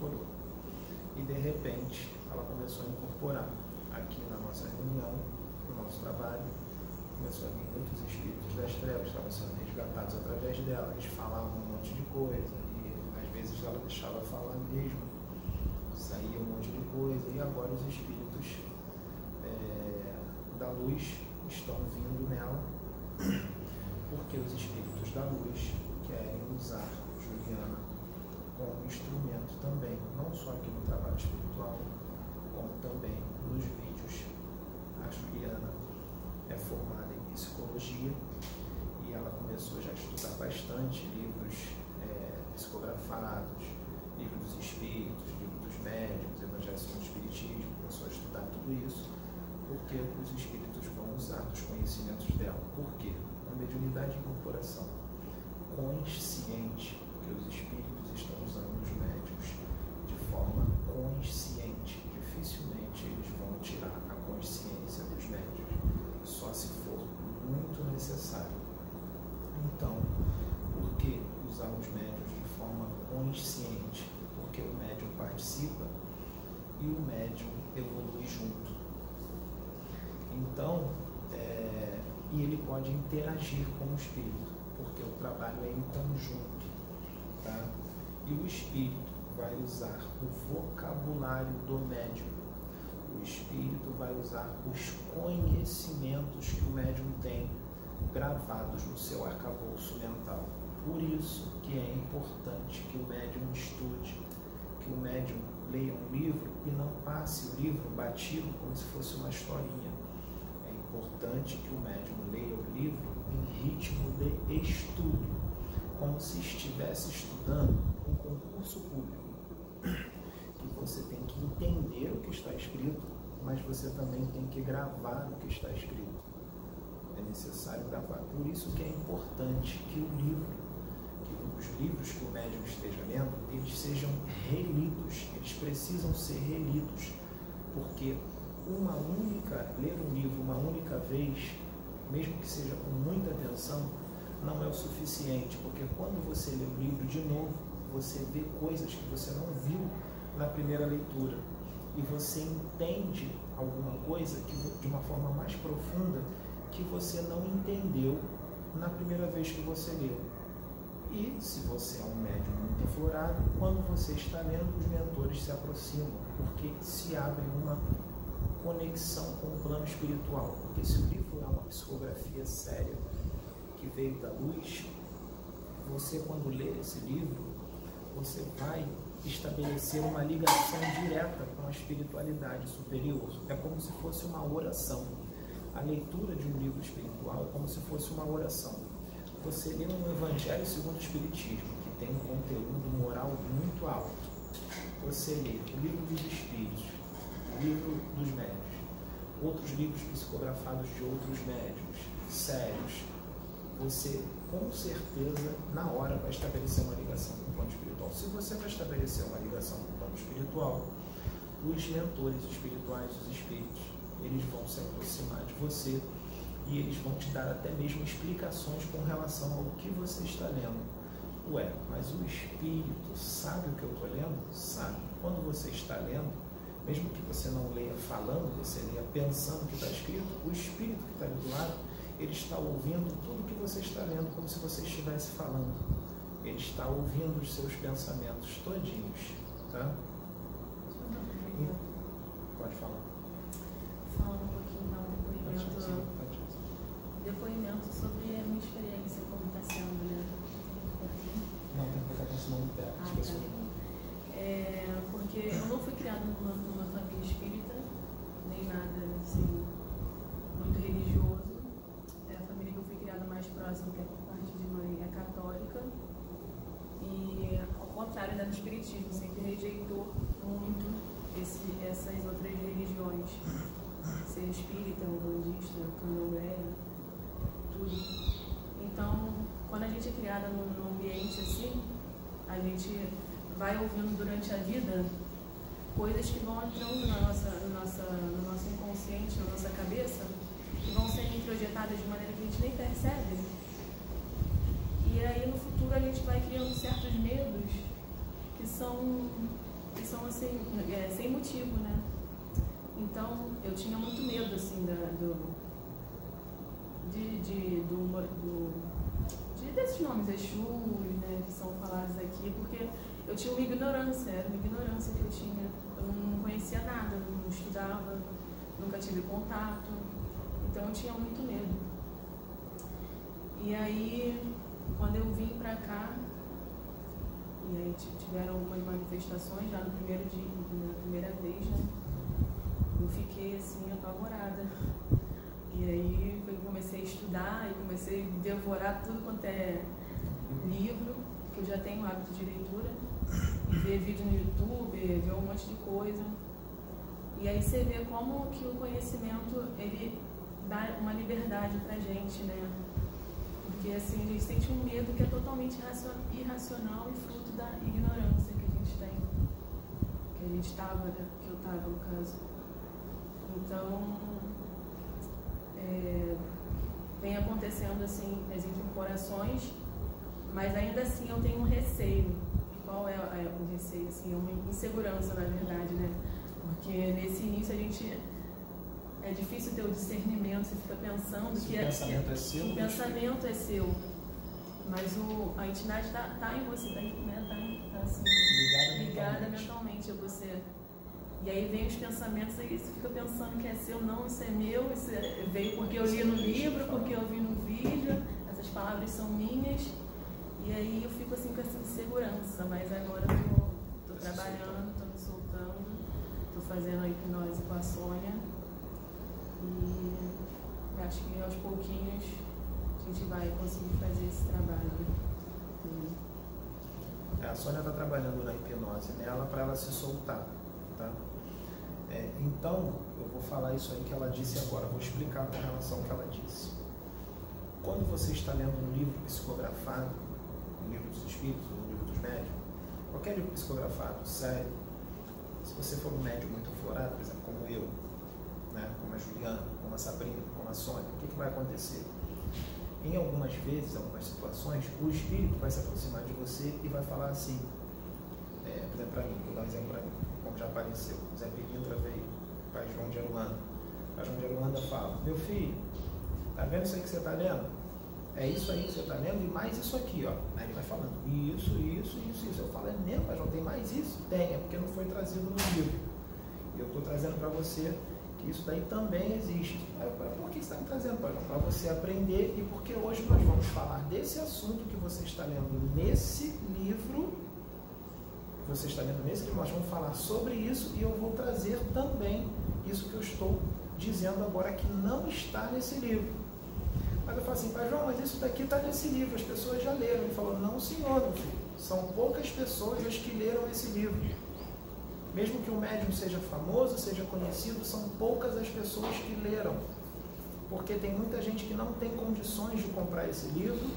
incorporou. E de repente ela começou a incorporar aqui na nossa reunião, no nosso trabalho, começou a vir muitos espíritos das trevas, estavam sendo resgatados através dela, eles falavam um monte de coisa, e às vezes ela deixava falar mesmo, saía um monte de coisa, e agora os espíritos é, da luz estão vindo nela, porque os espíritos da luz querem usar Juliana como instrumento também, não só aqui no trabalho espiritual, como também nos vídeos. A Juliana é formada em psicologia e ela começou já a estudar bastante livros é, psicografados, livros dos espíritos, livros dos médiuns, Evangelho segundo o Espiritismo, começou a estudar tudo isso, porque os espíritos vão usar os conhecimentos dela. Por quê? A mediunidade de incorporação consciente, porque os espíritos estão usando os médios de forma consciente. Dificilmente eles vão tirar a consciência dos médios, só se for muito necessário. Então, por que usar os médios de forma consciente? Porque o médium participa e o médium evolui junto. Então, é, e ele pode interagir com o espírito, porque o trabalho é em conjunto. Tá? E o espírito vai usar o vocabulário do médium. O espírito vai usar os conhecimentos que o médium tem gravados no seu arcabouço mental. Por isso que é importante que o médium estude, que o médium leia um livro e não passe o livro batido como se fosse uma historinha. É importante que o médium leia o livro em ritmo de estudo, como se estivesse estudando um concurso público. Que você tem que entender o que está escrito, mas você também tem que gravar o que está escrito. É necessário gravar. Por isso que é importante que o livro, que os livros que o médium esteja lendo, eles sejam relidos, eles precisam ser relidos, porque uma única, ler um livro uma única vez, mesmo que seja com muita atenção, não é o suficiente, porque quando você lê o livro de novo, você vê coisas que você não viu na primeira leitura e você entende alguma coisa que, de uma forma mais profunda que você não entendeu na primeira vez que você leu. E se você é um médium muito aflorado, quando você está lendo, os mentores se aproximam, porque se abre uma conexão com o plano espiritual. Porque se o livro é uma psicografia séria que veio da luz, você quando lê esse livro, você vai estabelecer uma ligação direta com a espiritualidade superior. É como se fosse uma oração. A leitura de um livro espiritual é como se fosse uma oração. Você lê um Evangelho segundo o Espiritismo, que tem um conteúdo moral muito alto. Você lê o livro dos Espíritos, o livro dos médios, outros livros psicografados de outros médios, sérios. Você, com certeza, na hora vai estabelecer uma ligação com o plano você vai estabelecer uma ligação com o plano espiritual, os mentores espirituais, os espíritos, eles vão se aproximar de você e eles vão te dar até mesmo explicações com relação ao que você está lendo. Ué, mas o espírito sabe o que eu estou lendo? Sabe. Quando você está lendo, mesmo que você não leia falando, você leia pensando o que está escrito, o espírito que está do lado, ele está ouvindo tudo que você está lendo como se você estivesse falando. Ele está ouvindo os seus pensamentos todinhos, tá? Pode falar. Falar um pouquinho, dar um depoimento, depoimento sobre a minha experiência, como está sendo, né? Não, tem que botar com esse nome perto, Ah, tá. É, porque eu não fui criada numa, numa família espírita, nem nada assim, muito religioso. É a família que eu fui criada mais próxima, que é por parte de mãe, é católica. E ao contrário né, do espiritismo, sempre rejeitou muito esse, essas outras religiões. Ser espírita, umbandista, candomblé, tudo. Então, quando a gente é criada num, num ambiente assim, a gente vai ouvindo durante a vida coisas que vão entrando na nossa, na nossa, no nosso inconsciente, na nossa cabeça, que vão sendo introjetadas de maneira que a gente nem percebe. E aí no futuro a gente vai criando certos medos que são, que são assim, é, sem motivo, né? Então eu tinha muito medo assim da, do, de, de, do, do, de desses nomes Exu, né, que são falados aqui, porque eu tinha uma ignorância, era uma ignorância que eu tinha. Eu não conhecia nada, não estudava, nunca tive contato, então eu tinha muito medo. E aí, quando eu vim pra cá, e aí tiveram algumas manifestações já no primeiro dia, na primeira vez, né? Eu fiquei assim, apavorada. E aí eu comecei a estudar e comecei a devorar tudo quanto é livro, que eu já tenho hábito de leitura, ver vídeo no YouTube, ver um monte de coisa. E aí você vê como que o conhecimento ele dá uma liberdade pra gente, né? Porque assim, a gente sente um medo que é totalmente irracional e fruto da ignorância que a gente tem. Que a gente estava, né? que eu estava no caso. Então, é, vem acontecendo assim as incorporações, mas ainda assim eu tenho um receio. Qual é, é o receio? Assim, é uma insegurança, na verdade, né? Porque nesse início a gente é difícil ter o discernimento, você fica pensando Se que, o pensamento é, seu, o pensamento é seu, mas o, a entidade está tá em você, está né, tá, tá assim, ligada, ligada mentalmente. mentalmente a você. E aí vem os pensamentos aí, você fica pensando que é seu, não, isso é meu, isso é, veio porque eu li no livro, porque eu vi no vídeo, essas palavras são minhas. E aí eu fico assim com essa insegurança, mas agora eu tô, tô trabalhando, tô me soltando, tô fazendo a hipnose com a Sônia. E acho que aos pouquinhos a gente vai conseguir fazer esse trabalho. É, a Sônia está trabalhando na hipnose nela para ela se soltar, tá? É, então, eu vou falar isso aí que ela disse agora, vou explicar com relação ao que ela disse. Quando você está lendo um livro psicografado, livro dos espíritos, um livro dos médios, qualquer livro psicografado, sério, se você for um médium muito aflorado, por exemplo, como eu, né, como a Juliana, como a Sabrina, como a Sônia, o que, que vai acontecer? Em algumas vezes, algumas situações, o espírito vai se aproximar de você e vai falar assim, é, por exemplo, para mim, vou dar um exemplo para mim, como já apareceu, o Zé Pilintra veio, o pai João de Aruanda. O pai João de Aruanda fala, meu filho, tá vendo isso aí que você está lendo? É isso aí que você está lendo e mais isso aqui, ó. Aí ele vai falando, isso, isso, isso, isso. Eu falo, é mesmo, pai João, tem mais isso? Tem, é porque não foi trazido no livro. E eu estou trazendo para você que isso daí também existe. Por que você está me trazendo? Para você aprender e porque hoje nós vamos falar desse assunto que você está lendo nesse livro. Você está lendo nesse livro, nós vamos falar sobre isso e eu vou trazer também isso que eu estou dizendo agora que não está nesse livro. Mas eu falo assim, Pai João, mas isso daqui está nesse livro, as pessoas já leram. Ele falou, não senhor, meu filho, são poucas pessoas as que leram esse livro. Mesmo que o médium seja famoso, seja conhecido, são poucas as pessoas que leram. Porque tem muita gente que não tem condições de comprar esse livro,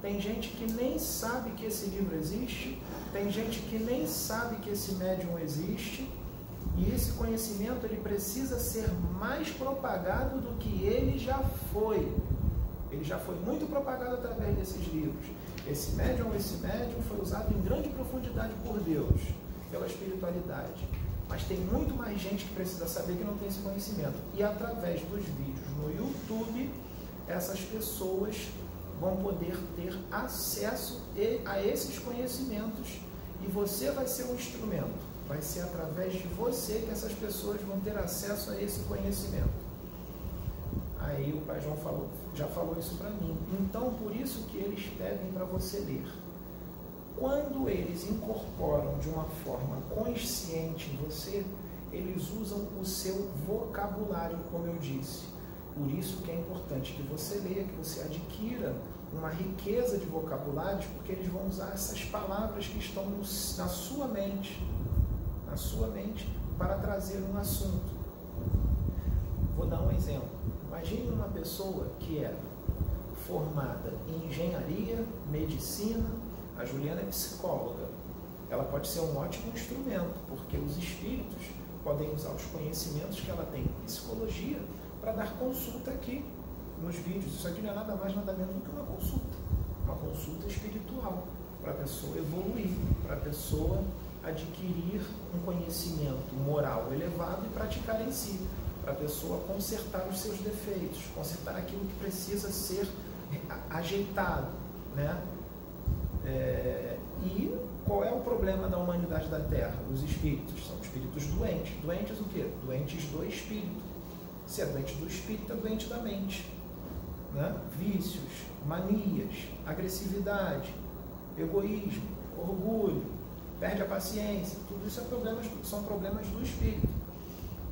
tem gente que nem sabe que esse livro existe, tem gente que nem sabe que esse médium existe, e esse conhecimento ele precisa ser mais propagado do que ele já foi. Ele já foi muito propagado através desses livros. Esse médium esse médium foi usado em grande profundidade por Deus pela espiritualidade. Mas tem muito mais gente que precisa saber que não tem esse conhecimento. E através dos vídeos no YouTube, essas pessoas vão poder ter acesso a esses conhecimentos e você vai ser um instrumento vai ser através de você que essas pessoas vão ter acesso a esse conhecimento. Aí o Pai João falou, já falou isso para mim. Então, por isso que eles pedem para você ler. Quando eles incorporam de uma forma consciente em você, eles usam o seu vocabulário, como eu disse. Por isso que é importante que você leia, que você adquira uma riqueza de vocabulários, porque eles vão usar essas palavras que estão no, na sua mente, na sua mente, para trazer um assunto. Vou dar um exemplo. Imagine uma pessoa que é formada em engenharia, medicina, a Juliana é psicóloga. Ela pode ser um ótimo instrumento, porque os espíritos podem usar os conhecimentos que ela tem em psicologia para dar consulta aqui nos vídeos. Isso aqui não é nada mais, nada menos do que uma consulta. Uma consulta espiritual para a pessoa evoluir, para a pessoa adquirir um conhecimento moral elevado e praticar em si, para a pessoa consertar os seus defeitos, consertar aquilo que precisa ser ajeitado, né? É, e qual é o problema da humanidade da Terra? Os espíritos são espíritos doentes. Doentes o quê? Doentes do espírito. Se é doente do espírito, é doente da mente né? vícios, manias, agressividade, egoísmo, orgulho, perde a paciência, tudo isso é problemas, são problemas do espírito.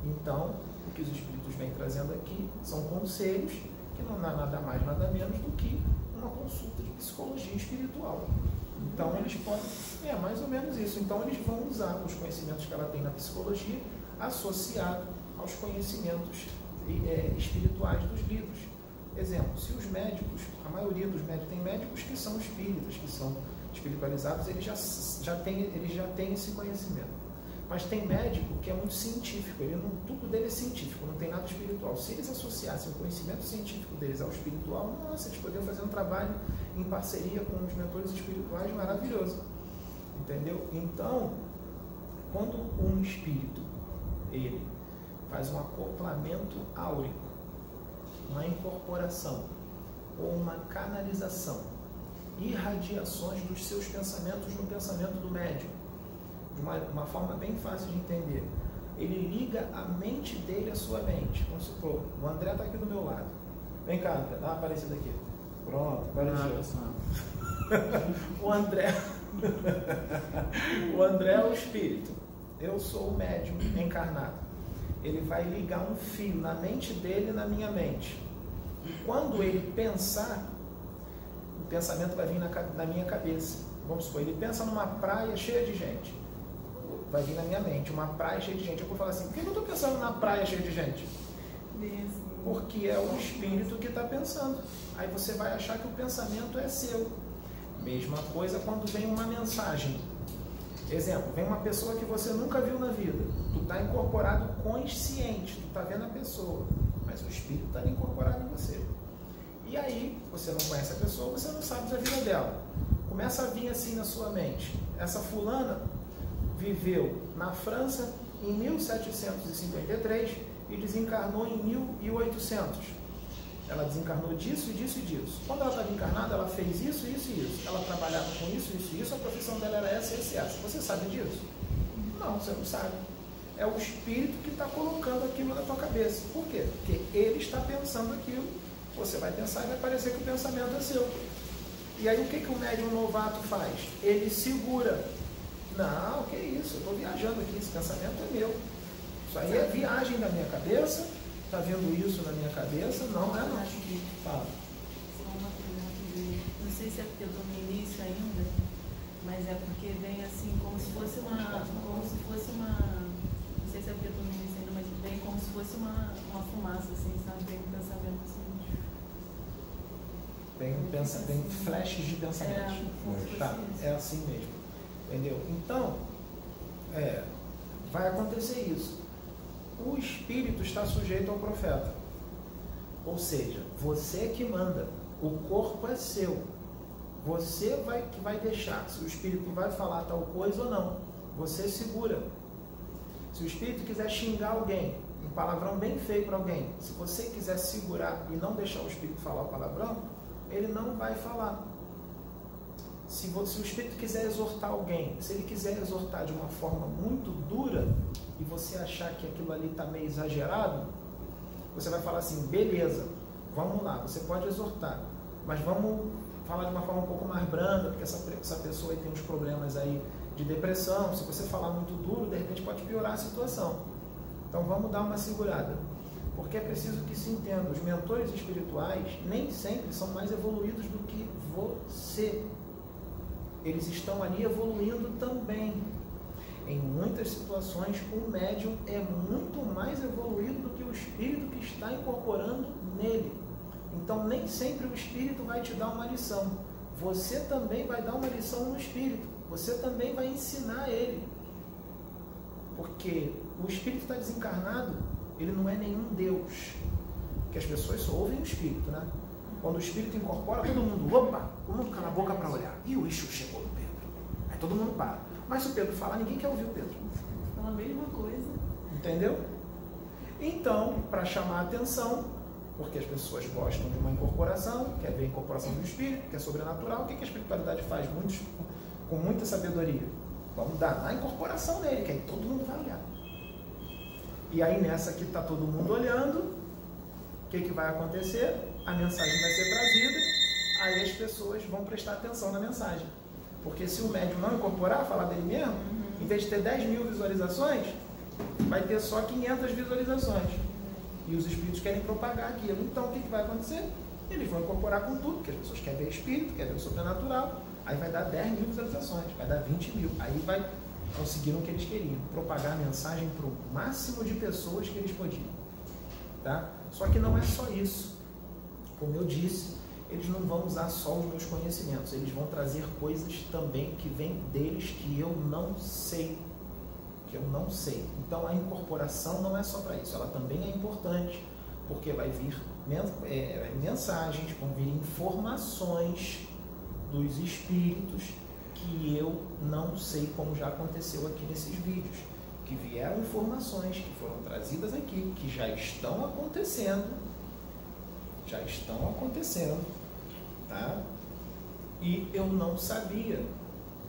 Então, o que os espíritos vêm trazendo aqui são conselhos que não dá nada mais, nada menos do que uma consulta de psicologia espiritual. Então eles podem, é mais ou menos isso. Então eles vão usar os conhecimentos que ela tem na psicologia associado aos conhecimentos é, espirituais dos livros. Exemplo, se os médicos, a maioria dos médicos, tem médicos que são espíritas, que são espiritualizados, eles já, já têm eles já têm esse conhecimento. Mas tem médico que é muito científico, ele não, tudo dele é científico, não tem nada espiritual. Se eles associassem o conhecimento científico deles ao espiritual, nossa, eles poderiam fazer um trabalho em parceria com os mentores espirituais maravilhoso. Entendeu? Então, quando um espírito ele faz um acoplamento áurico uma incorporação ou uma canalização, irradiações dos seus pensamentos no pensamento do médium, uma, uma forma bem fácil de entender. Ele liga a mente dele à sua mente. Vamos supor, o André está aqui do meu lado. Vem cá, André, dá uma aparecida aqui. Pronto, apareceu. o André. o André é o espírito. Eu sou o médium encarnado ele vai ligar um fio na mente dele e na minha mente. E quando ele pensar, o pensamento vai vir na, na minha cabeça. Vamos supor, ele pensa numa praia cheia de gente. Vai vir na minha mente, uma praia cheia de gente. Eu vou falar assim, por que eu estou pensando na praia cheia de gente? Porque é o espírito que está pensando. Aí você vai achar que o pensamento é seu. Mesma coisa quando vem uma mensagem Exemplo, vem uma pessoa que você nunca viu na vida. Tu está incorporado consciente, tu está vendo a pessoa, mas o espírito está incorporado em você. E aí, você não conhece a pessoa, você não sabe da vida dela. Começa a vir assim na sua mente. Essa fulana viveu na França em 1753 e desencarnou em 1800 ela desencarnou disso, disso e disso. Quando ela estava encarnada, ela fez isso, isso e isso. Ela trabalhava com isso, isso e isso. A profissão dela era essa, essa e essa. Você sabe disso? Não, você não sabe. É o espírito que está colocando aquilo na tua cabeça. Por quê? Porque ele está pensando aquilo. Você vai pensar e vai parecer que o pensamento é seu. E aí o que, que o médium novato faz? Ele segura. Não, que isso, eu estou viajando aqui, esse pensamento é meu. Isso aí é viagem da minha cabeça Está vendo isso na minha cabeça? Não, é não. Acho que. Fala. Só uma pergunta Não sei se é porque eu estou no início ainda, mas é porque vem assim, como se fosse uma. Como se fosse uma. Não sei se é porque eu estou no início ainda, mas vem como se fosse uma, uma fumaça, assim, sabe? Vem um pensamento assim. Vem, pensa, vem flashes de pensamento. É, tá, é assim mesmo. Entendeu? Então, é, vai acontecer isso o espírito está sujeito ao profeta. Ou seja, você que manda, o corpo é seu. Você vai que vai deixar se o espírito vai falar tal coisa ou não. Você segura. Se o espírito quiser xingar alguém, um palavrão bem feio para alguém, se você quiser segurar e não deixar o espírito falar o palavrão, ele não vai falar. Se, se o Espírito quiser exortar alguém, se ele quiser exortar de uma forma muito dura e você achar que aquilo ali está meio exagerado, você vai falar assim: beleza, vamos lá, você pode exortar, mas vamos falar de uma forma um pouco mais branda, porque essa, essa pessoa tem uns problemas aí de depressão. Se você falar muito duro, de repente pode piorar a situação. Então vamos dar uma segurada. Porque é preciso que se entenda, os mentores espirituais nem sempre são mais evoluídos do que você eles estão ali evoluindo também. Em muitas situações, o médium é muito mais evoluído do que o espírito que está incorporando nele. Então, nem sempre o espírito vai te dar uma lição. Você também vai dar uma lição no espírito. Você também vai ensinar ele. Porque o espírito está desencarnado, ele não é nenhum Deus. Que as pessoas só ouvem o espírito, né? Quando o espírito incorpora, todo mundo, opa, todo mundo cala a boca para olhar. E o Exu chegou no Pedro. Aí todo mundo para. Mas se o Pedro falar, ninguém quer ouvir o Pedro. Fala a mesma coisa. Entendeu? Então, para chamar a atenção, porque as pessoas gostam de uma incorporação, quer ver a incorporação do espírito, que é sobrenatural, o que a espiritualidade faz Muitos, com muita sabedoria? Vamos dar na incorporação dele, que aí todo mundo vai olhar. E aí nessa que está todo mundo olhando, o que, que vai acontecer? A mensagem vai ser trazida, aí as pessoas vão prestar atenção na mensagem. Porque se o médium não incorporar, falar dele mesmo, uhum. em vez de ter 10 mil visualizações, vai ter só 500 visualizações. E os espíritos querem propagar aquilo. Então o que, que vai acontecer? Eles vão incorporar com tudo, porque as pessoas querem ver espírito, querem ver o sobrenatural. Aí vai dar 10 mil visualizações, vai dar 20 mil. Aí vai conseguir o que eles queriam, propagar a mensagem para o máximo de pessoas que eles podiam. Tá? Só que não é só isso. Como eu disse, eles não vão usar só os meus conhecimentos, eles vão trazer coisas também que vêm deles que eu não sei. Que eu não sei. Então a incorporação não é só para isso, ela também é importante, porque vai vir é, mensagens, vão vir informações dos espíritos que eu não sei como já aconteceu aqui nesses vídeos. Que vieram informações que foram trazidas aqui, que já estão acontecendo já estão acontecendo, tá? E eu não sabia.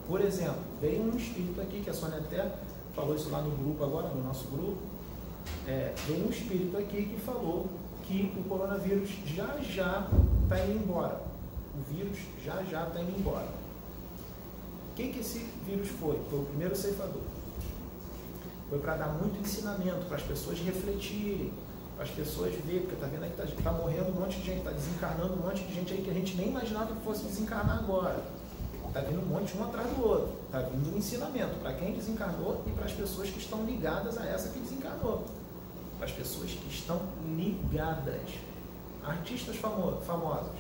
Por exemplo, veio um espírito aqui, que a Sônia até falou isso lá no grupo agora, no nosso grupo. É, veio um espírito aqui que falou que o coronavírus já já está indo embora. O vírus já já está indo embora. O que, que esse vírus foi? Foi o primeiro ceifador. Foi para dar muito ensinamento, para as pessoas refletirem, as pessoas verem, porque tá vendo aí que está tá morrendo um monte de gente, está desencarnando um monte de gente aí que a gente nem imaginava que fosse desencarnar agora. Está vindo um monte um atrás do outro. Está vindo um ensinamento para quem desencarnou e para as pessoas que estão ligadas a essa que desencarnou. Para as pessoas que estão ligadas. Artistas famo famosos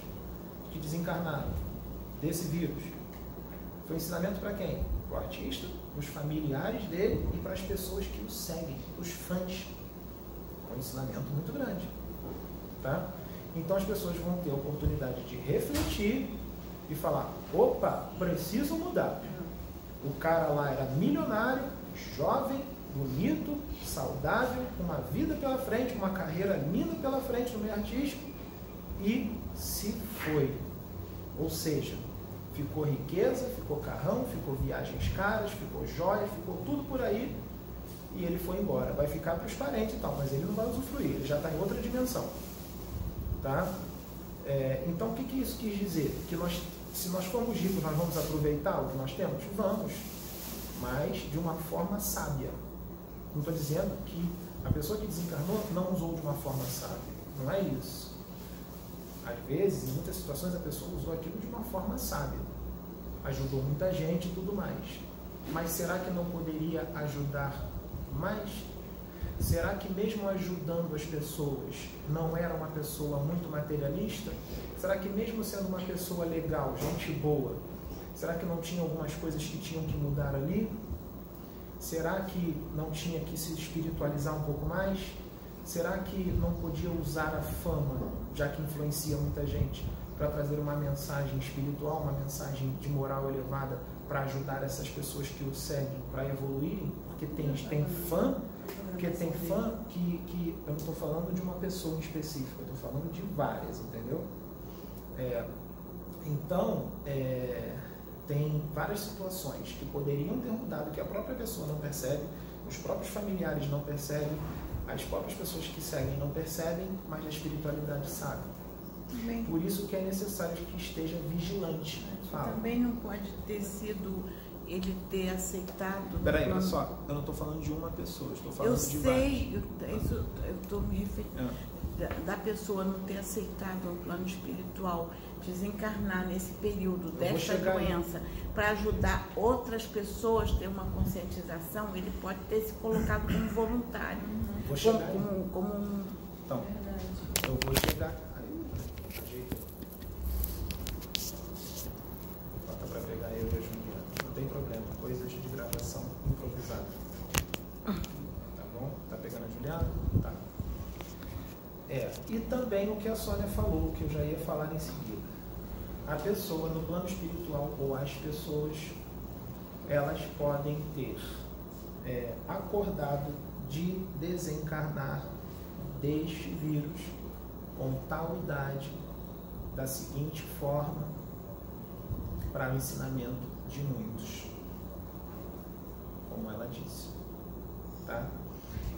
que desencarnaram desse vírus. Foi ensinamento para quem? Para o artista, os familiares dele e para as pessoas que o seguem, os fãs um ensinamento muito grande. Tá? Então as pessoas vão ter a oportunidade de refletir e falar: opa, preciso mudar. O cara lá era milionário, jovem, bonito, saudável, com uma vida pela frente, uma carreira linda pela frente no meio artístico e se foi. Ou seja, ficou riqueza, ficou carrão, ficou viagens caras, ficou joia, ficou tudo por aí e ele foi embora. Vai ficar para os parentes e tal, mas ele não vai usufruir, ele já está em outra dimensão. Tá? É, então, o que, que isso quis dizer? Que nós, se nós formos ricos, nós vamos aproveitar o que nós temos? Vamos, mas de uma forma sábia. Não estou dizendo que a pessoa que desencarnou não usou de uma forma sábia. Não é isso. Às vezes, em muitas situações, a pessoa usou aquilo de uma forma sábia. Ajudou muita gente e tudo mais. Mas será que não poderia ajudar mas será que mesmo ajudando as pessoas não era uma pessoa muito materialista? Será que mesmo sendo uma pessoa legal, gente boa, será que não tinha algumas coisas que tinham que mudar ali? Será que não tinha que se espiritualizar um pouco mais? Será que não podia usar a fama, já que influencia muita gente, para trazer uma mensagem espiritual, uma mensagem de moral elevada para ajudar essas pessoas que o seguem para evoluírem? Porque tem, tem fã, porque tem fã que, que eu não estou falando de uma pessoa em específico, eu estou falando de várias, entendeu? É, então, é, tem várias situações que poderiam ter mudado, que a própria pessoa não percebe, os próprios familiares não percebem, as próprias pessoas que seguem não percebem, mas a espiritualidade sabe. Também. Por isso que é necessário que esteja vigilante. Fala. Também não pode ter sido ele ter aceitado. Peraí, olha só, eu não estou falando de uma pessoa, estou falando eu de sei, várias. Eu, eu estou me referindo é. da, da, pessoa não ter aceitado um plano espiritual, desencarnar nesse período dessa doença para ajudar outras pessoas a ter uma conscientização, ele pode ter se colocado como voluntário. Vou chegar como, como, como um. Então, eu vou chegar tem problema, coisas de gravação improvisada. Tá bom? Tá pegando a Juliana? Tá. É, e também o que a Sônia falou, que eu já ia falar em seguida. A pessoa no plano espiritual ou as pessoas, elas podem ter é, acordado de desencarnar deste vírus com tal idade, da seguinte forma, para o ensinamento de muitos, como ela disse. Tá?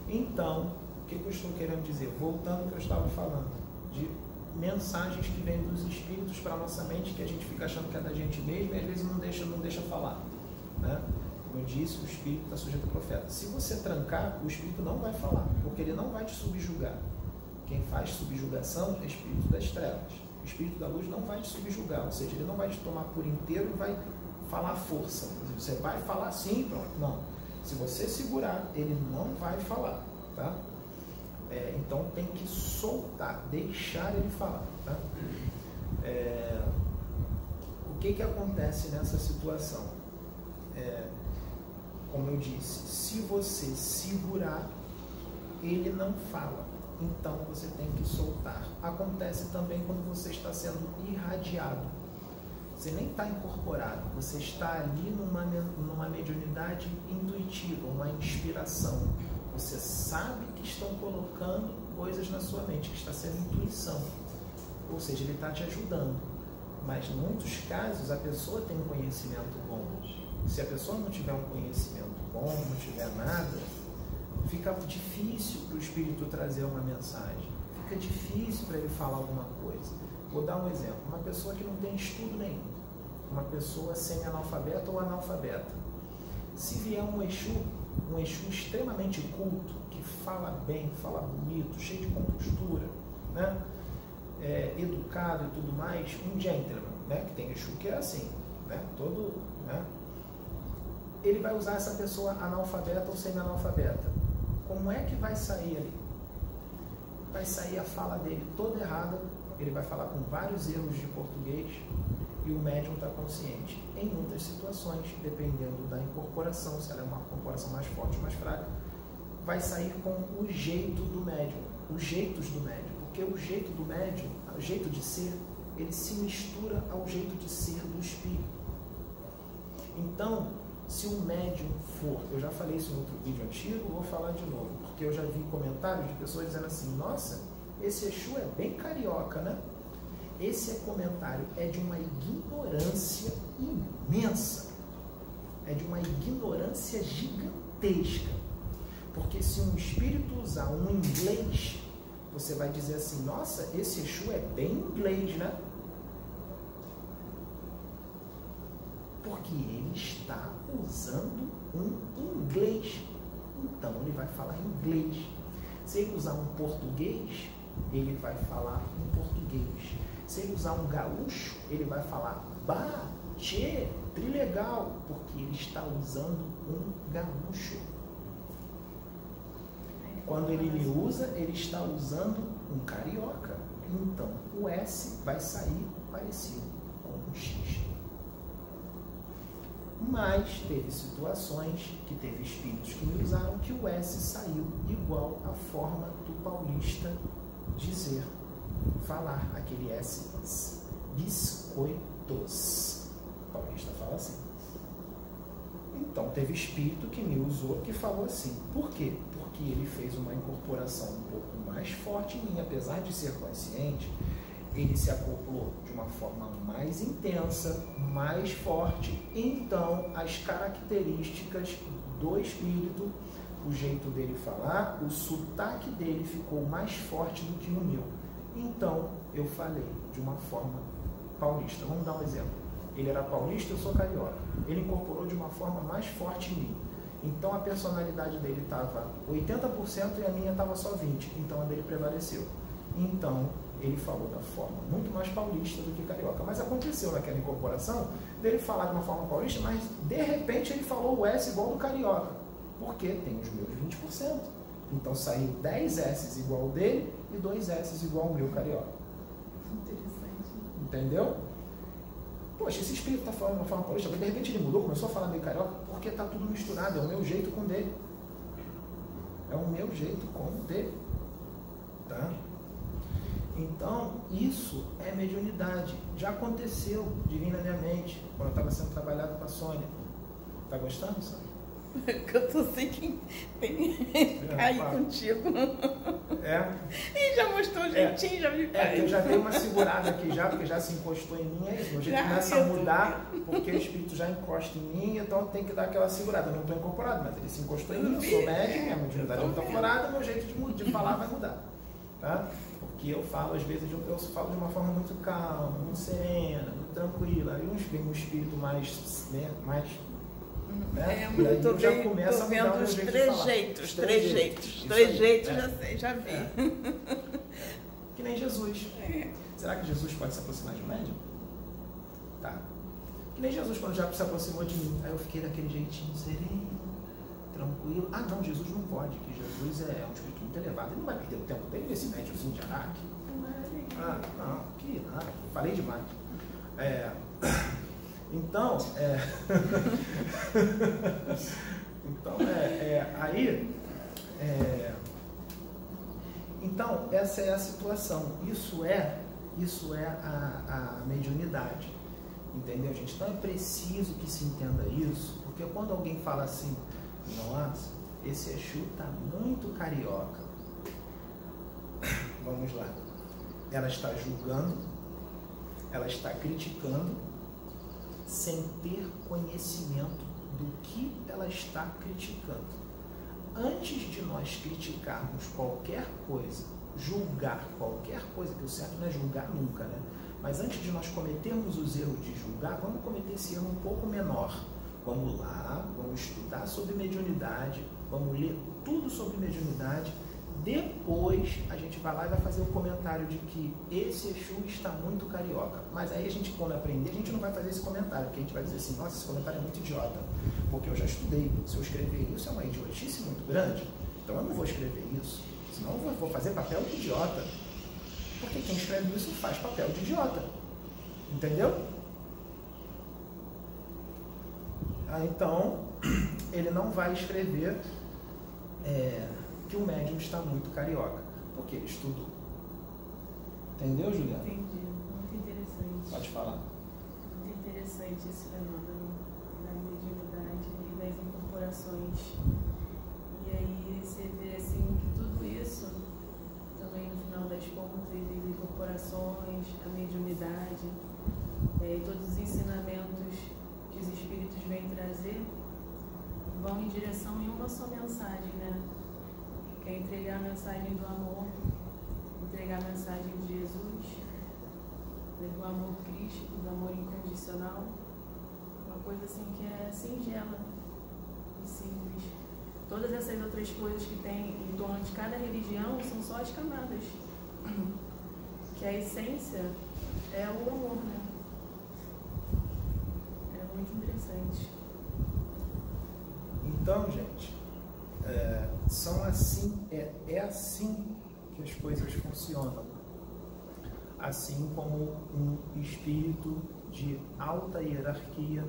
Então, o que, eu estou querendo dizer? Voltando ao que eu estava falando, mensagens que vêm dos espíritos para a nossa mente, que a gente fica achando que é da gente mesmo e às vezes não deixa, não deixa falar. Né? Como eu disse, o espírito está sujeito a profeta. Se você trancar, o espírito não vai falar, porque ele não vai te subjugar. Quem faz subjugação é o espírito das trevas. O espírito da luz não vai te subjugar, ou seja, ele não vai te tomar por inteiro e vai falar força. Você vai falar sim, pronto. Não. Se você segurar, ele não vai falar, tá? É, então tem que soltar, deixar ele falar, tá? É, o que que acontece nessa situação? É, como eu disse, se você segurar, ele não fala. Então você tem que soltar. Acontece também quando você está sendo irradiado você nem está incorporado, você está ali numa, numa mediunidade intuitiva, uma inspiração. Você sabe estão colocando coisas na sua mente, que está sendo intuição. Ou seja, ele está te ajudando. Mas em muitos casos a pessoa tem um conhecimento bom. Se a pessoa não tiver um conhecimento bom, não tiver nada, fica difícil para o espírito trazer uma mensagem. Fica difícil para ele falar alguma coisa. Vou dar um exemplo. Uma pessoa que não tem estudo nenhum uma pessoa semi-analfabeta ou analfabeta. Se vier um Exu, um Exu extremamente culto, fala bem, fala bonito, cheio de compostura, né? É, educado e tudo mais, um gentleman, né? que tem Exu que é assim, né? todo, né? ele vai usar essa pessoa analfabeta ou semi-analfabeta. Como é que vai sair ali? Vai sair a fala dele toda errada, ele vai falar com vários erros de português, e o médium está consciente. Em muitas situações, dependendo da incorporação, se ela é uma incorporação mais forte ou mais fraca, vai sair com o jeito do médium, os jeitos do médium, porque o jeito do médium, o jeito de ser, ele se mistura ao jeito de ser do espírito. Então, se o médium for, eu já falei isso em outro vídeo antigo, vou falar de novo, porque eu já vi comentários de pessoas dizendo assim: nossa, esse Exu é bem carioca, né? Esse comentário é de uma ignorância imensa. É de uma ignorância gigantesca. Porque se um espírito usar um inglês, você vai dizer assim: nossa, esse Exu é bem inglês, né? Porque ele está usando um inglês. Então ele vai falar inglês. Se ele usar um português, ele vai falar em português. Se ele usar um gaúcho, ele vai falar bah, trilegal, porque ele está usando um gaúcho. Quando ele me usa, ele está usando um carioca. Então o S vai sair parecido com um X. Mas teve situações que teve espíritos que me usaram que o S saiu igual à forma do paulista dizer falar aquele S, biscoitos. O paulista fala assim. Então, teve espírito que me usou que falou assim. Por quê? Porque ele fez uma incorporação um pouco mais forte em mim, apesar de ser consciente, ele se acoplou de uma forma mais intensa, mais forte, então as características do espírito, o jeito dele falar, o sotaque dele ficou mais forte do que o meu. Então eu falei de uma forma paulista. Vamos dar um exemplo. Ele era paulista, eu sou carioca. Ele incorporou de uma forma mais forte em mim. Então a personalidade dele estava 80% e a minha estava só 20%. Então a dele prevaleceu. Então ele falou da forma muito mais paulista do que carioca. Mas aconteceu naquela incorporação dele falar de uma forma paulista, mas de repente ele falou o S igual do carioca. Porque tem os meus 20%. Então saiu 10 S igual dele e 2 S igual ao meu carioca. Interessante. Entendeu? Poxa, esse espírito está falando uma forma paulista, mas de repente ele mudou, começou a falar meio carioca, porque está tudo misturado, é o meu jeito com dele. É o meu jeito com dele. Tá? Então, isso é mediunidade. Já aconteceu de vir na minha mente, quando eu estava sendo trabalhado com a Sônia. Tá gostando, Sônia? que eu tô sem quem tem é, cair contigo. É. E já mostrou o é. jeitinho, é. já viu É, eu já dei uma segurada aqui já, porque já se encostou em mim, é isso. A gente começa a mudar, porque o espírito já encosta em mim, então tem que dar aquela segurada. Eu não estou incorporado, mas ele se encostou em mim, eu sou médico, minha mediunidade é incorporada, meu jeito de, de falar vai mudar. Tá? Porque eu falo, às vezes, eu falo de uma forma muito calma, muito serena, muito tranquila. Vem um espírito mais, né, mais né? É, e aí tô, já começa tô vendo os trejeitos, trejeitos, trejeitos, já sei, já vi. É. Que nem Jesus. É. Será que Jesus pode se aproximar de um médium? Tá. Que nem Jesus, quando já se aproximou de mim. Aí eu fiquei daquele jeitinho sereno, tranquilo. Ah, não, Jesus não pode, que Jesus é um espírito muito elevado. Ele não vai perder o tempo dele nesse médiumzinho de Araque. Ah, não, que nada. Falei demais. É. Então, é... então é, é aí, é... então essa é a situação. Isso é, isso é a, a mediunidade, entendeu, gente? Então é preciso que se entenda isso, porque quando alguém fala assim, nossa, esse Exu está muito carioca. Vamos lá. Ela está julgando, ela está criticando sem ter conhecimento do que ela está criticando. Antes de nós criticarmos qualquer coisa, julgar qualquer coisa, que o certo não é julgar nunca, né? Mas antes de nós cometermos os erros de julgar, vamos cometer esse erro um pouco menor. Vamos lá, vamos estudar sobre mediunidade, vamos ler tudo sobre mediunidade depois a gente vai lá e vai fazer o um comentário de que esse Exu está muito carioca. Mas aí a gente, quando aprender, a gente não vai fazer esse comentário, porque a gente vai dizer assim, nossa, esse comentário é muito idiota. Porque eu já estudei, se eu escrever isso é uma idiotice muito grande, então eu não vou escrever isso. Senão eu vou fazer papel de idiota. Porque quem escreve isso faz papel de idiota. Entendeu? Ah, então, ele não vai escrever. É, que o médium está muito carioca, porque ele estudou. Entendeu, Juliana? Entendi. Muito interessante. Pode falar. Muito interessante esse fenômeno da mediunidade e das incorporações. E aí você vê assim que tudo isso, também no final das contas, as incorporações, a mediunidade, é, e todos os ensinamentos que os espíritos vêm trazer, vão em direção em uma só mensagem, né? É entregar a mensagem do amor, entregar a mensagem de Jesus, do amor crístico, do amor incondicional, uma coisa assim que é singela e simples. Todas essas outras coisas que tem em torno de cada religião são só as camadas. Que a essência é o amor, né? É muito interessante. Então, gente, é, são assim, é, é assim que as coisas funcionam. Assim como um espírito de alta hierarquia,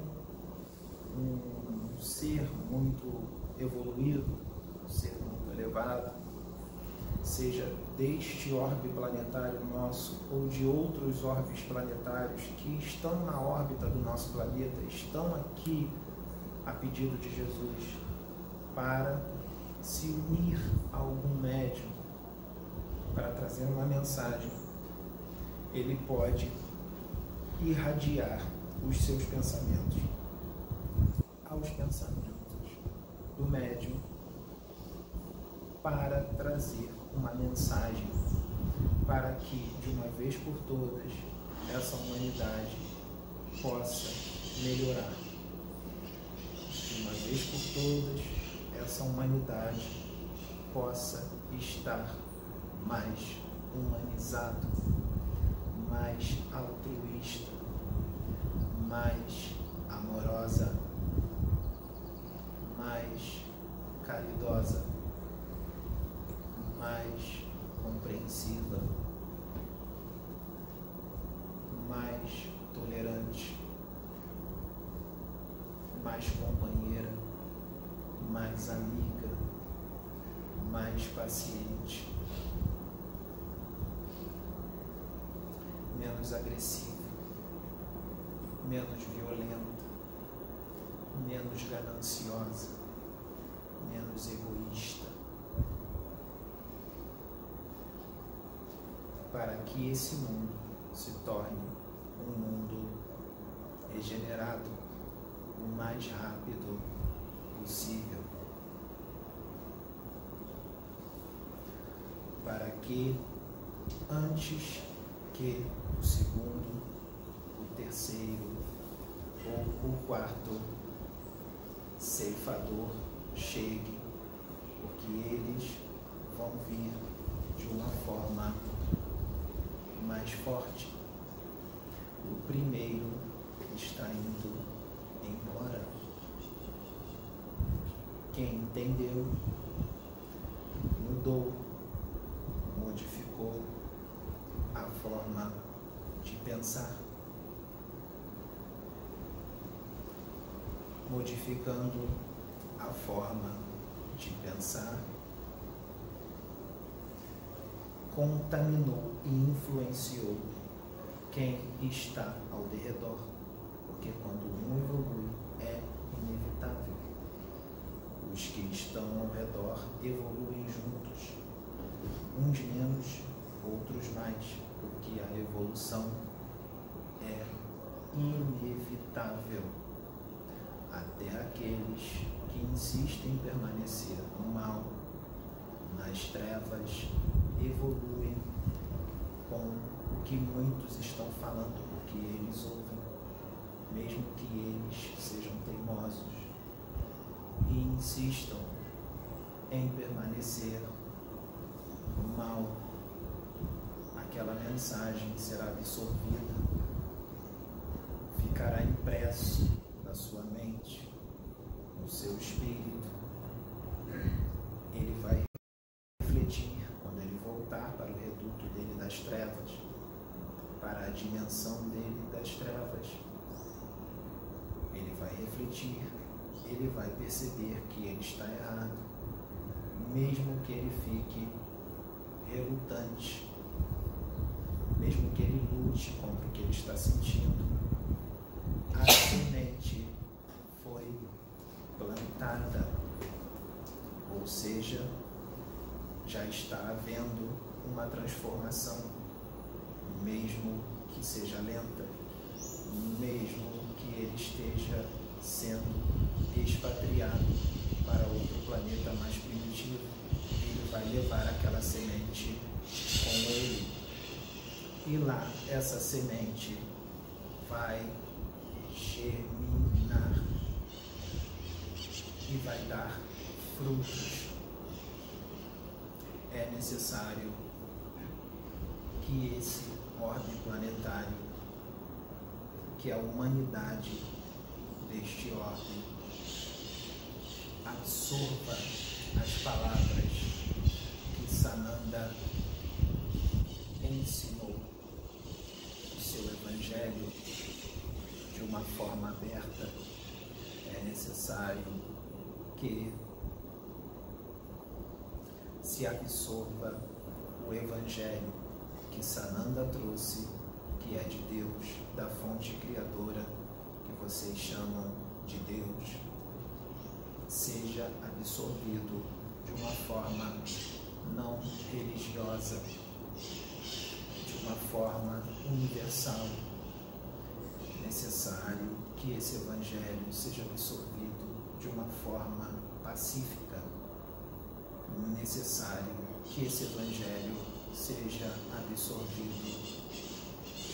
um ser muito evoluído, um ser muito elevado, seja deste orbe planetário nosso ou de outros orbes planetários que estão na órbita do nosso planeta, estão aqui a pedido de Jesus para se unir a algum médium para trazer uma mensagem. ele pode irradiar os seus pensamentos aos pensamentos do médium para trazer uma mensagem para que, de uma vez por todas, essa humanidade possa melhorar. De uma vez por todas, essa humanidade possa estar mais humanizado, mais altruísta, mais amorosa, mais caridosa, mais compreensiva, mais tolerante, mais companheira, mais amiga, mais paciente, menos agressiva, menos violenta, menos gananciosa, menos egoísta. Para que esse mundo se torne um mundo regenerado o mais rápido possível. Para que antes que o segundo, o terceiro ou o quarto ceifador chegue, porque eles vão vir de uma forma mais forte. O primeiro está indo embora. Quem entendeu, mudou, modificou pensar, modificando a forma de pensar, contaminou e influenciou quem está ao redor, porque quando um evolui é inevitável. Os que estão ao redor evoluem juntos, uns menos, outros mais, porque a evolução é inevitável. Até aqueles que insistem em permanecer no mal, nas trevas, evoluem com o que muitos estão falando, porque eles ouvem, mesmo que eles sejam teimosos e insistam em permanecer no mal, aquela mensagem será absorvida, na sua mente, no seu espírito. Ele vai refletir quando ele voltar para o reduto dele das trevas, para a dimensão dele das trevas. Ele vai refletir, ele vai perceber que ele está errado, mesmo que ele fique relutante, mesmo que ele lute contra o que ele está sentindo. A semente foi plantada, ou seja, já está havendo uma transformação, mesmo que seja lenta, mesmo que ele esteja sendo expatriado para outro planeta mais primitivo, ele vai levar aquela semente com ele. E lá essa semente vai germinar e vai dar frutos. É necessário que esse orbe planetário, que a humanidade deste orbe, absorva as palavras que Sananda ensinou o seu Evangelho de uma forma aberta. É necessário que se absorva o Evangelho que Sananda trouxe, que é de Deus, da fonte criadora que vocês chamam de Deus, seja absorvido de uma forma não religiosa, de uma forma universal. Necessário que esse Evangelho seja absorvido de uma forma pacífica. Necessário que esse Evangelho seja absorvido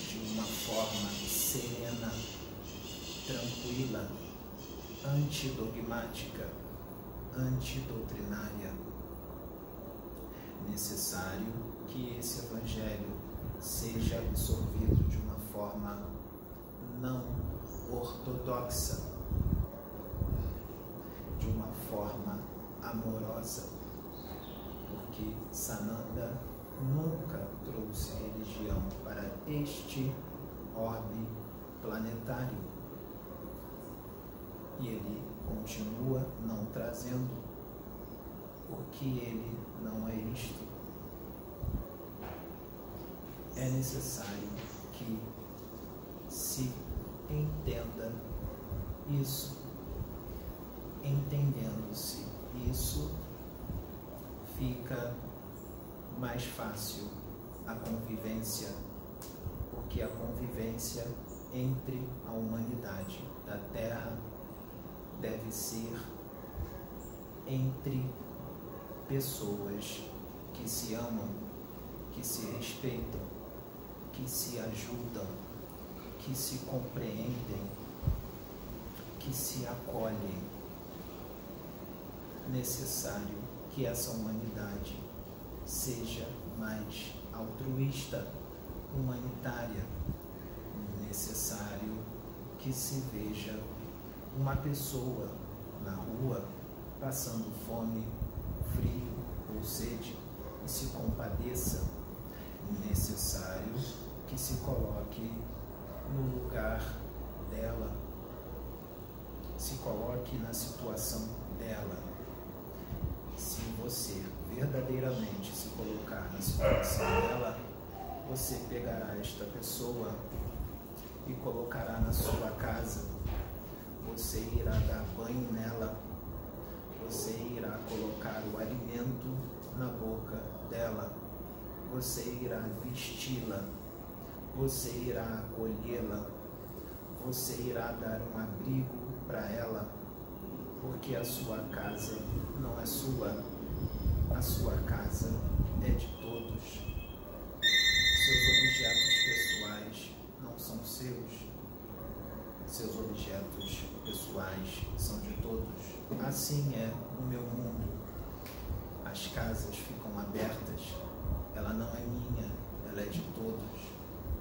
de uma forma serena, tranquila, antidogmática, antidoutrinária. Necessário que esse Evangelho seja absorvido de uma forma não ortodoxa, de uma forma amorosa, porque Sananda nunca trouxe religião para este orbe planetário. E ele continua não trazendo, porque ele não é isto. É necessário que se entenda isso. Entendendo-se isso, fica mais fácil a convivência, porque a convivência entre a humanidade da Terra deve ser entre pessoas que se amam, que se respeitam, que se ajudam, que se compreendem, que se acolhem. Necessário que essa humanidade seja mais altruísta, humanitária. Necessário que se veja uma pessoa na rua passando fome, frio ou sede e se compadeça. Necessário que se coloque no lugar dela, se coloque na situação dela. Você verdadeiramente se colocar na situação dela, você pegará esta pessoa e colocará na sua casa. Você irá dar banho nela. Você irá colocar o alimento na boca dela. Você irá vesti-la você irá acolhê-la, você irá dar um abrigo para ela, porque a sua casa não é sua, a sua casa é de todos. Seus objetos pessoais não são seus, seus objetos pessoais são de todos. Assim é o meu mundo. As casas ficam abertas, ela não é minha, ela é de todos.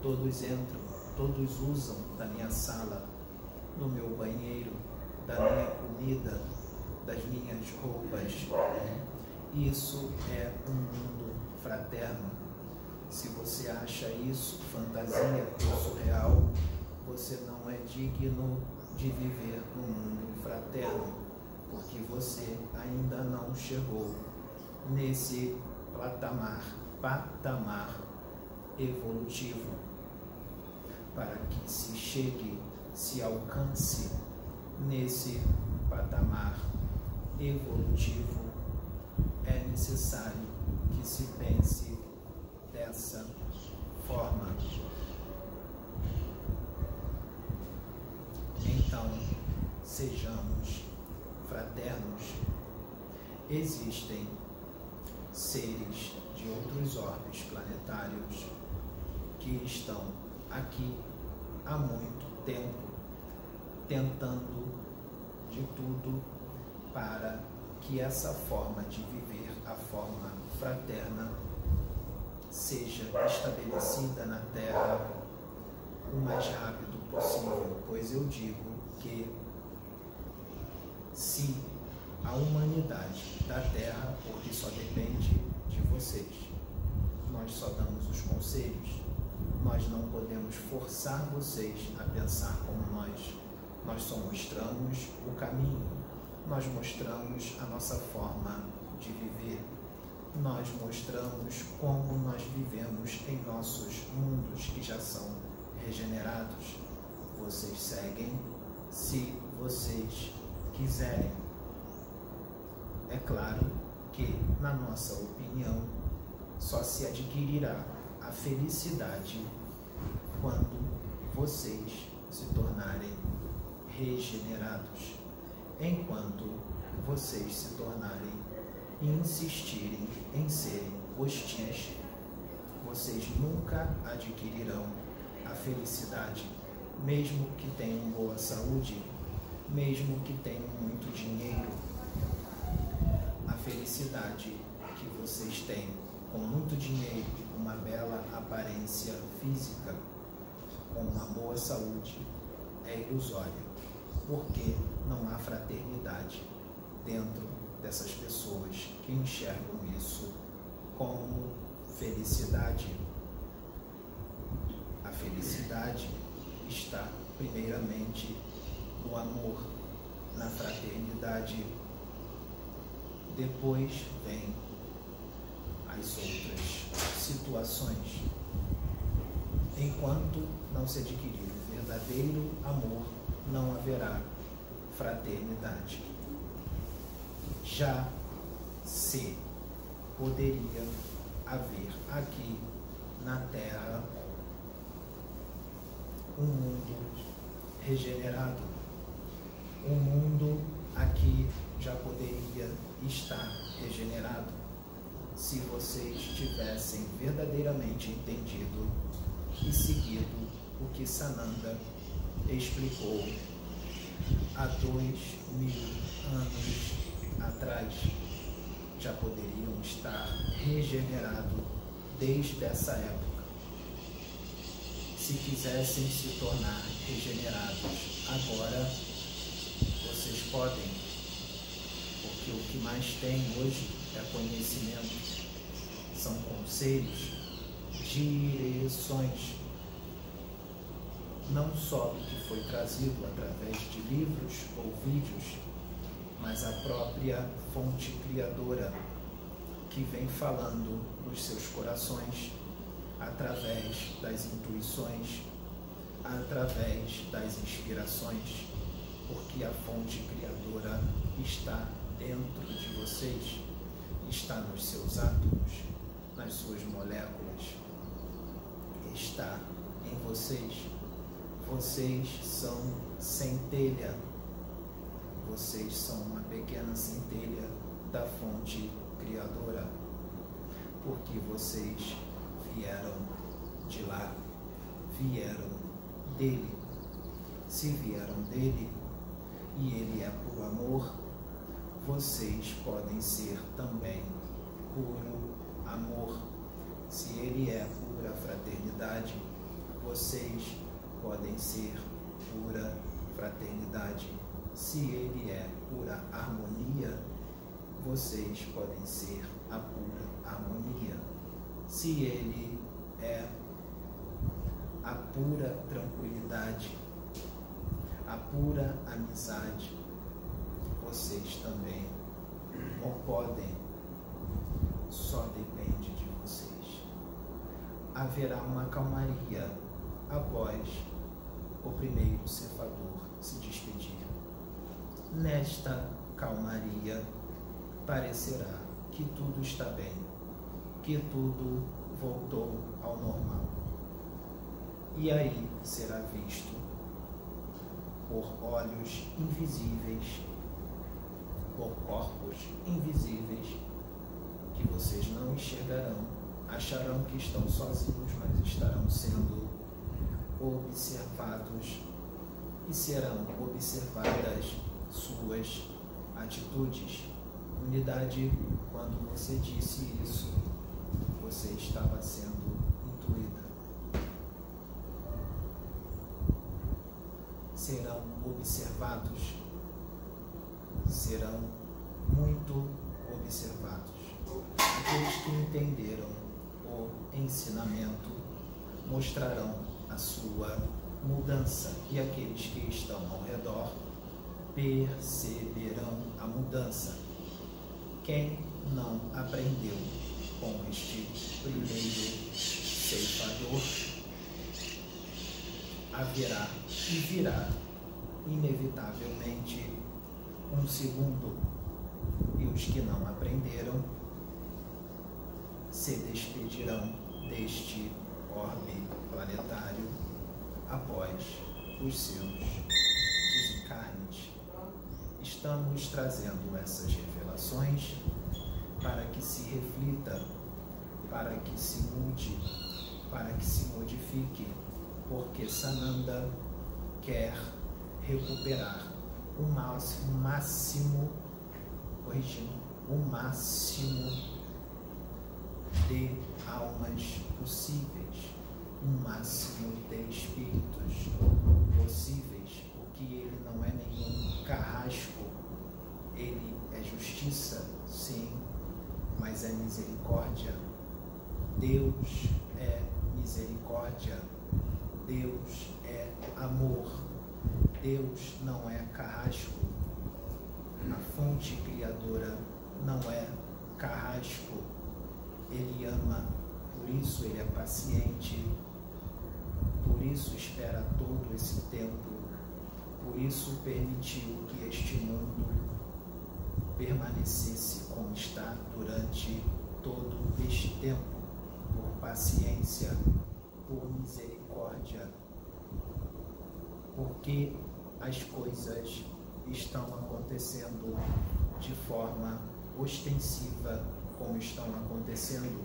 Todos entram, todos usam da minha sala, no meu banheiro, da minha comida, das minhas roupas. Isso é um mundo fraterno. Se você acha isso fantasia ou surreal, você não é digno de viver no mundo fraterno, porque você ainda não chegou nesse patamar, patamar evolutivo para que se chegue, se alcance nesse patamar evolutivo, é necessário que se pense dessa forma. Então, sejamos fraternos. Existem seres de outros orbes planetários que estão aqui há muito tempo, tentando de tudo para que essa forma de viver, a forma fraterna, seja estabelecida na Terra o mais rápido possível, pois eu digo que se a humanidade da Terra, porque só depende de vocês, nós só damos os conselhos, nós não podemos forçar vocês a pensar como nós. Nós só mostramos o caminho, nós mostramos a nossa forma de viver, nós mostramos como nós vivemos em nossos mundos que já são regenerados. Vocês seguem se vocês quiserem. É claro que, na nossa opinião, só se adquirirá a felicidade quando vocês se tornarem regenerados, enquanto vocês se tornarem e insistirem em serem hostis, vocês nunca adquirirão a felicidade, mesmo que tenham boa saúde, mesmo que tenham muito dinheiro. A felicidade que vocês têm com muito dinheiro, uma bela aparência física, com uma boa saúde, é ilusória, porque não há fraternidade dentro dessas pessoas que enxergam isso como felicidade. A felicidade está, primeiramente, no amor, na fraternidade. Depois vem as outras situações. Enquanto não se adquirir o verdadeiro amor, não haverá fraternidade. Já se poderia haver aqui na Terra um mundo regenerado, um mundo aqui já poderia estar regenerado. Se vocês tivessem verdadeiramente entendido e seguido o que Sananda explicou há dois mil anos atrás. Já poderiam estar regenerados desde essa época. Se quisessem se tornar regenerados agora, vocês podem, porque o que mais tem hoje é conhecimento, são conselhos, direções, não só do que foi trazido através de livros ou vídeos, mas a própria fonte criadora que vem falando nos seus corações através das intuições, através das inspirações, porque a fonte criadora está dentro de vocês, está nos seus átomos, nas suas moléculas, está em vocês. Vocês são centelha, vocês são uma pequena centelha da fonte criadora, porque vocês vieram de lá, vieram dele. Se vieram dele e ele é por amor, vocês podem ser também puro amor. Se ele é pura fraternidade, vocês podem ser pura fraternidade. Se ele é pura harmonia, vocês podem ser a pura harmonia. Se ele é a pura tranquilidade, a pura amizade, vocês também não podem, só depende de vocês. Haverá uma calmaria após o primeiro cefador se despedir. Nesta calmaria, parecerá que tudo está bem, que tudo voltou ao normal. E aí será visto por olhos invisíveis, por corpos invisíveis, que vocês não enxergarão, acharão que estão sozinhos, mas estarão sendo observados e serão observadas suas atitudes. Unidade, quando você disse isso, você estava sendo intuída. Serão observados, serão muito observados. Aqueles que entenderam o ensinamento mostrarão a sua mudança e aqueles que estão ao redor perceberão a mudança. Quem não aprendeu com este primeiro ceifador, haverá e virá inevitavelmente um segundo, e os que não aprenderam se despedirão deste orbe planetário após os seus. Estamos trazendo essas revelações para que se reflita, para que se mude, para que se modifique, porque Sananda quer recuperar o máximo, máximo corrigindo, o máximo de almas possíveis, o máximo de espíritos possíveis, porque ele não é nenhum carrasco, ele é justiça, sim, mas é misericórdia. Deus é misericórdia. Deus é amor. Deus não é carrasco. A fonte criadora não é carrasco. Ele ama, por isso ele é paciente. Por isso espera todo esse tempo. Por isso permitiu que este mundo permanecesse como está durante todo este tempo, por paciência, por misericórdia, porque as coisas estão acontecendo de forma ostensiva como estão acontecendo,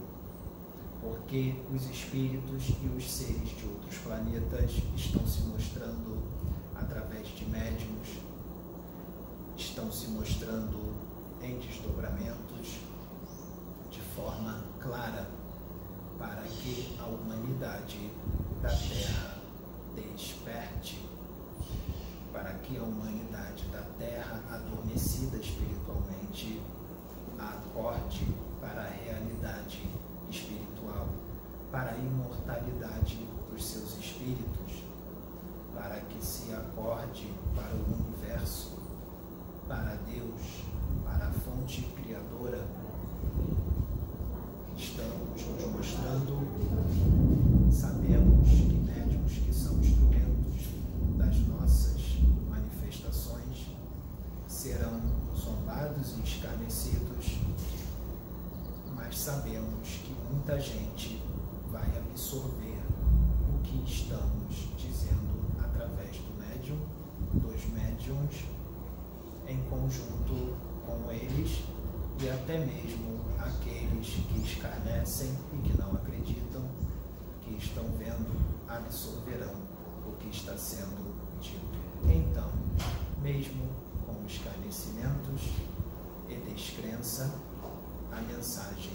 porque os espíritos e os seres de outros planetas estão se mostrando através de médiums, estão se mostrando em desdobramentos de forma clara para que a humanidade da Terra desperte, para que a humanidade da Terra, adormecida espiritualmente, acorde para a realidade espiritual, para a imortalidade dos seus espíritos, para que se acorde para o universo, para Deus para a fonte criadora, estamos nos mostrando, sabemos que médiums que são instrumentos das nossas manifestações serão zombados e escarnecidos, mas sabemos que muita gente vai absorver o que estamos dizendo através do médium, dos médiums, em conjunto com eles e até mesmo aqueles que escarnecem e que não acreditam, que estão vendo, absorverão o que está sendo dito. Então, mesmo com escarnecimentos e descrença, a mensagem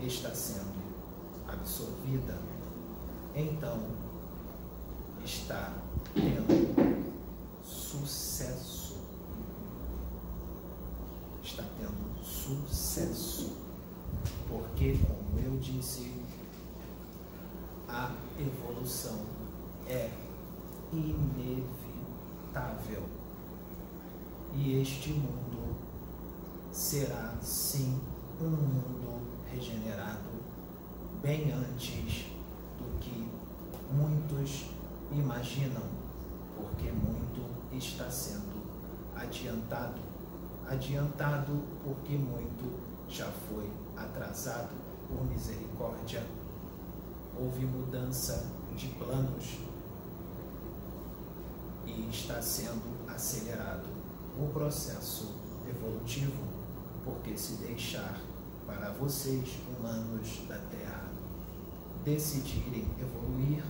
está sendo absorvida. Então, está tendo sucesso está tendo sucesso. Porque, como eu disse, a evolução é inevitável. E este mundo será sim um mundo regenerado bem antes do que muitos imaginam, porque muito está sendo adiantado adiantado porque muito já foi atrasado por misericórdia. Houve mudança de planos e está sendo acelerado o processo evolutivo, porque se deixar para vocês, humanos da Terra, decidirem evoluir,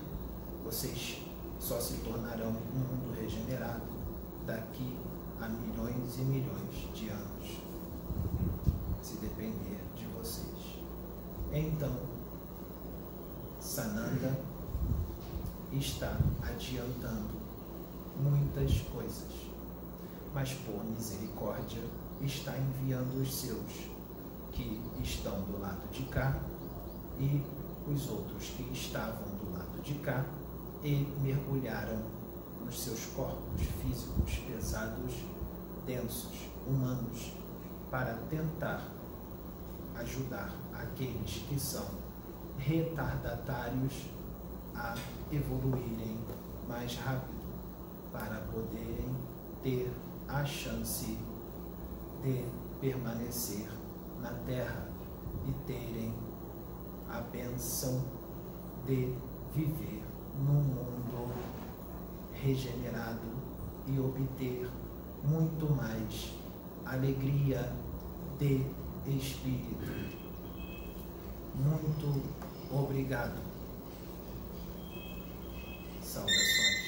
vocês só se tornarão um mundo regenerado daqui há milhões e milhões de anos, se depender de vocês. Então, Sananda está adiantando muitas coisas, mas por misericórdia está enviando os seus que estão do lado de cá e os outros que estavam do lado de cá e mergulharam nos seus corpos físicos pesados densos, humanos, para tentar ajudar aqueles que são retardatários a evoluírem mais rápido, para poderem ter a chance de permanecer na Terra e terem a benção de viver num mundo regenerado e obter muito mais alegria de espírito. Muito obrigado. Saudações.